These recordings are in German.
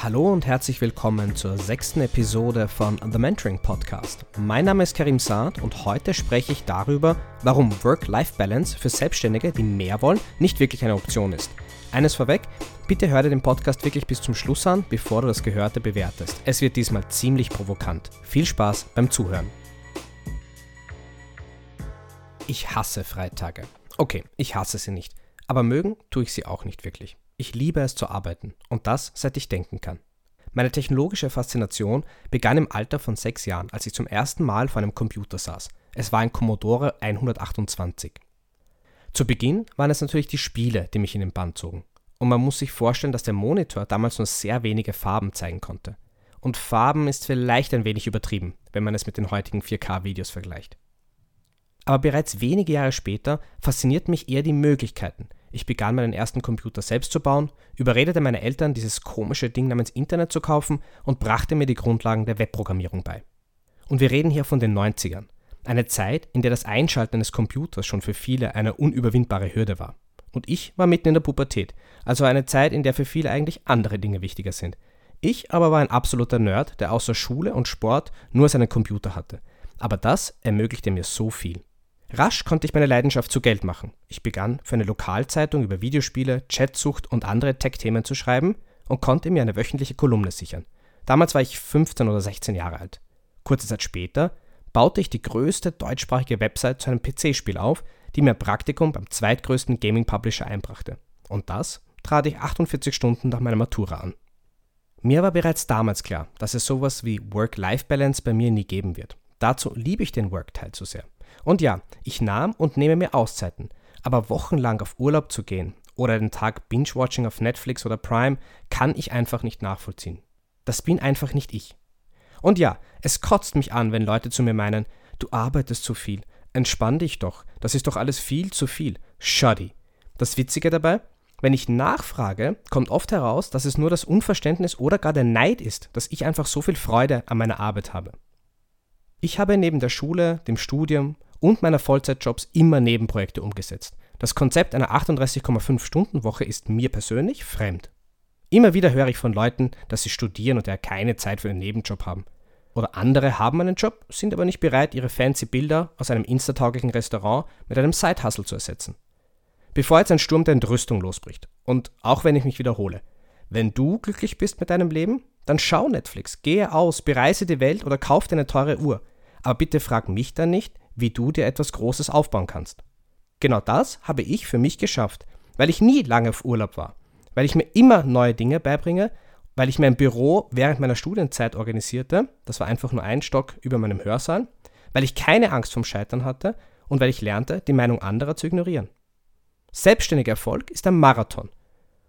Hallo und herzlich willkommen zur sechsten Episode von The Mentoring Podcast. Mein Name ist Karim Saad und heute spreche ich darüber, warum Work-Life-Balance für Selbstständige, die mehr wollen, nicht wirklich eine Option ist. Eines vorweg, bitte hör dir den Podcast wirklich bis zum Schluss an, bevor du das Gehörte bewertest. Es wird diesmal ziemlich provokant. Viel Spaß beim Zuhören. Ich hasse Freitage. Okay, ich hasse sie nicht, aber mögen tue ich sie auch nicht wirklich. Ich liebe es zu arbeiten und das seit ich denken kann. Meine technologische Faszination begann im Alter von sechs Jahren, als ich zum ersten Mal vor einem Computer saß. Es war ein Commodore 128. Zu Beginn waren es natürlich die Spiele, die mich in den Bann zogen. Und man muss sich vorstellen, dass der Monitor damals nur sehr wenige Farben zeigen konnte. Und Farben ist vielleicht ein wenig übertrieben, wenn man es mit den heutigen 4K-Videos vergleicht. Aber bereits wenige Jahre später fasziniert mich eher die Möglichkeiten, ich begann meinen ersten Computer selbst zu bauen, überredete meine Eltern, dieses komische Ding namens Internet zu kaufen und brachte mir die Grundlagen der Webprogrammierung bei. Und wir reden hier von den 90ern. Eine Zeit, in der das Einschalten eines Computers schon für viele eine unüberwindbare Hürde war. Und ich war mitten in der Pubertät, also eine Zeit, in der für viele eigentlich andere Dinge wichtiger sind. Ich aber war ein absoluter Nerd, der außer Schule und Sport nur seinen Computer hatte. Aber das ermöglichte mir so viel. Rasch konnte ich meine Leidenschaft zu Geld machen. Ich begann für eine Lokalzeitung über Videospiele, Chatsucht und andere Tech-Themen zu schreiben und konnte mir eine wöchentliche Kolumne sichern. Damals war ich 15 oder 16 Jahre alt. Kurze Zeit später baute ich die größte deutschsprachige Website zu einem PC-Spiel auf, die mir Praktikum beim zweitgrößten Gaming-Publisher einbrachte. Und das trat ich 48 Stunden nach meiner Matura an. Mir war bereits damals klar, dass es sowas wie Work-Life-Balance bei mir nie geben wird. Dazu liebe ich den Work-Teil zu sehr. Und ja, ich nahm und nehme mir Auszeiten, aber wochenlang auf Urlaub zu gehen oder den Tag Binge-Watching auf Netflix oder Prime kann ich einfach nicht nachvollziehen. Das bin einfach nicht ich. Und ja, es kotzt mich an, wenn Leute zu mir meinen, du arbeitest zu viel, entspann dich doch, das ist doch alles viel zu viel. Shoddy. Das Witzige dabei, wenn ich nachfrage, kommt oft heraus, dass es nur das Unverständnis oder gar der Neid ist, dass ich einfach so viel Freude an meiner Arbeit habe. Ich habe neben der Schule, dem Studium und meiner Vollzeitjobs immer Nebenprojekte umgesetzt. Das Konzept einer 38,5 Stunden Woche ist mir persönlich fremd. Immer wieder höre ich von Leuten, dass sie studieren und ja keine Zeit für einen Nebenjob haben. Oder andere haben einen Job, sind aber nicht bereit, ihre fancy Bilder aus einem instatauglichen Restaurant mit einem Side-Hustle zu ersetzen. Bevor jetzt ein Sturm der Entrüstung losbricht, und auch wenn ich mich wiederhole, wenn du glücklich bist mit deinem Leben, dann schau Netflix, gehe aus, bereise die Welt oder kauf dir eine teure Uhr. Aber bitte frag mich dann nicht, wie du dir etwas Großes aufbauen kannst. Genau das habe ich für mich geschafft, weil ich nie lange auf Urlaub war, weil ich mir immer neue Dinge beibringe, weil ich mir ein Büro während meiner Studienzeit organisierte, das war einfach nur ein Stock über meinem Hörsaal, weil ich keine Angst vom Scheitern hatte und weil ich lernte, die Meinung anderer zu ignorieren. Selbstständiger Erfolg ist ein Marathon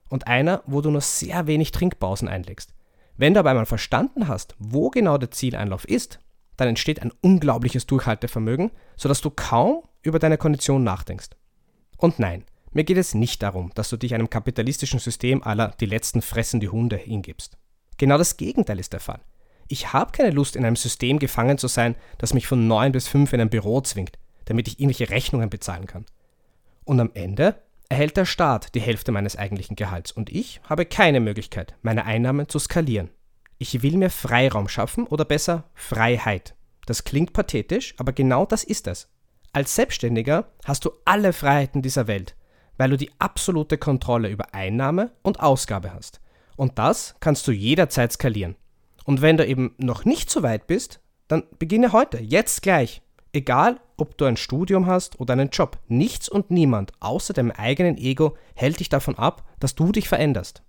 und einer, wo du nur sehr wenig Trinkpausen einlegst. Wenn du aber einmal verstanden hast, wo genau der Zieleinlauf ist, dann entsteht ein unglaubliches Durchhaltevermögen, sodass du kaum über deine Kondition nachdenkst. Und nein, mir geht es nicht darum, dass du dich einem kapitalistischen System aller die letzten fressen die Hunde hingibst. Genau das Gegenteil ist der Fall. Ich habe keine Lust, in einem System gefangen zu sein, das mich von 9 bis 5 in ein Büro zwingt, damit ich irgendwelche Rechnungen bezahlen kann. Und am Ende erhält der Staat die Hälfte meines eigentlichen Gehalts und ich habe keine Möglichkeit, meine Einnahmen zu skalieren. Ich will mir Freiraum schaffen oder besser Freiheit. Das klingt pathetisch, aber genau das ist es. Als Selbstständiger hast du alle Freiheiten dieser Welt, weil du die absolute Kontrolle über Einnahme und Ausgabe hast. Und das kannst du jederzeit skalieren. Und wenn du eben noch nicht so weit bist, dann beginne heute, jetzt gleich. Egal, ob du ein Studium hast oder einen Job, nichts und niemand außer deinem eigenen Ego hält dich davon ab, dass du dich veränderst.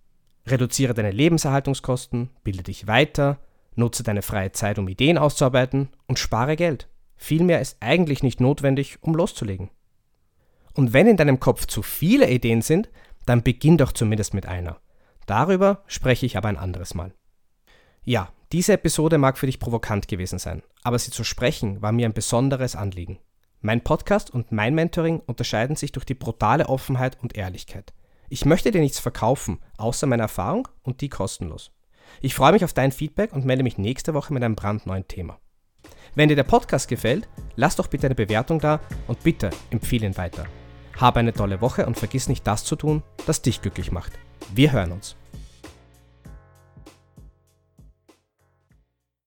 Reduziere deine Lebenserhaltungskosten, bilde dich weiter, nutze deine freie Zeit, um Ideen auszuarbeiten und spare Geld. Viel mehr ist eigentlich nicht notwendig, um loszulegen. Und wenn in deinem Kopf zu viele Ideen sind, dann beginn doch zumindest mit einer. Darüber spreche ich aber ein anderes Mal. Ja, diese Episode mag für dich provokant gewesen sein, aber sie zu sprechen war mir ein besonderes Anliegen. Mein Podcast und mein Mentoring unterscheiden sich durch die brutale Offenheit und Ehrlichkeit. Ich möchte dir nichts verkaufen, außer meine Erfahrung und die kostenlos. Ich freue mich auf dein Feedback und melde mich nächste Woche mit einem brandneuen Thema. Wenn dir der Podcast gefällt, lass doch bitte eine Bewertung da und bitte empfehle ihn weiter. Habe eine tolle Woche und vergiss nicht das zu tun, das dich glücklich macht. Wir hören uns.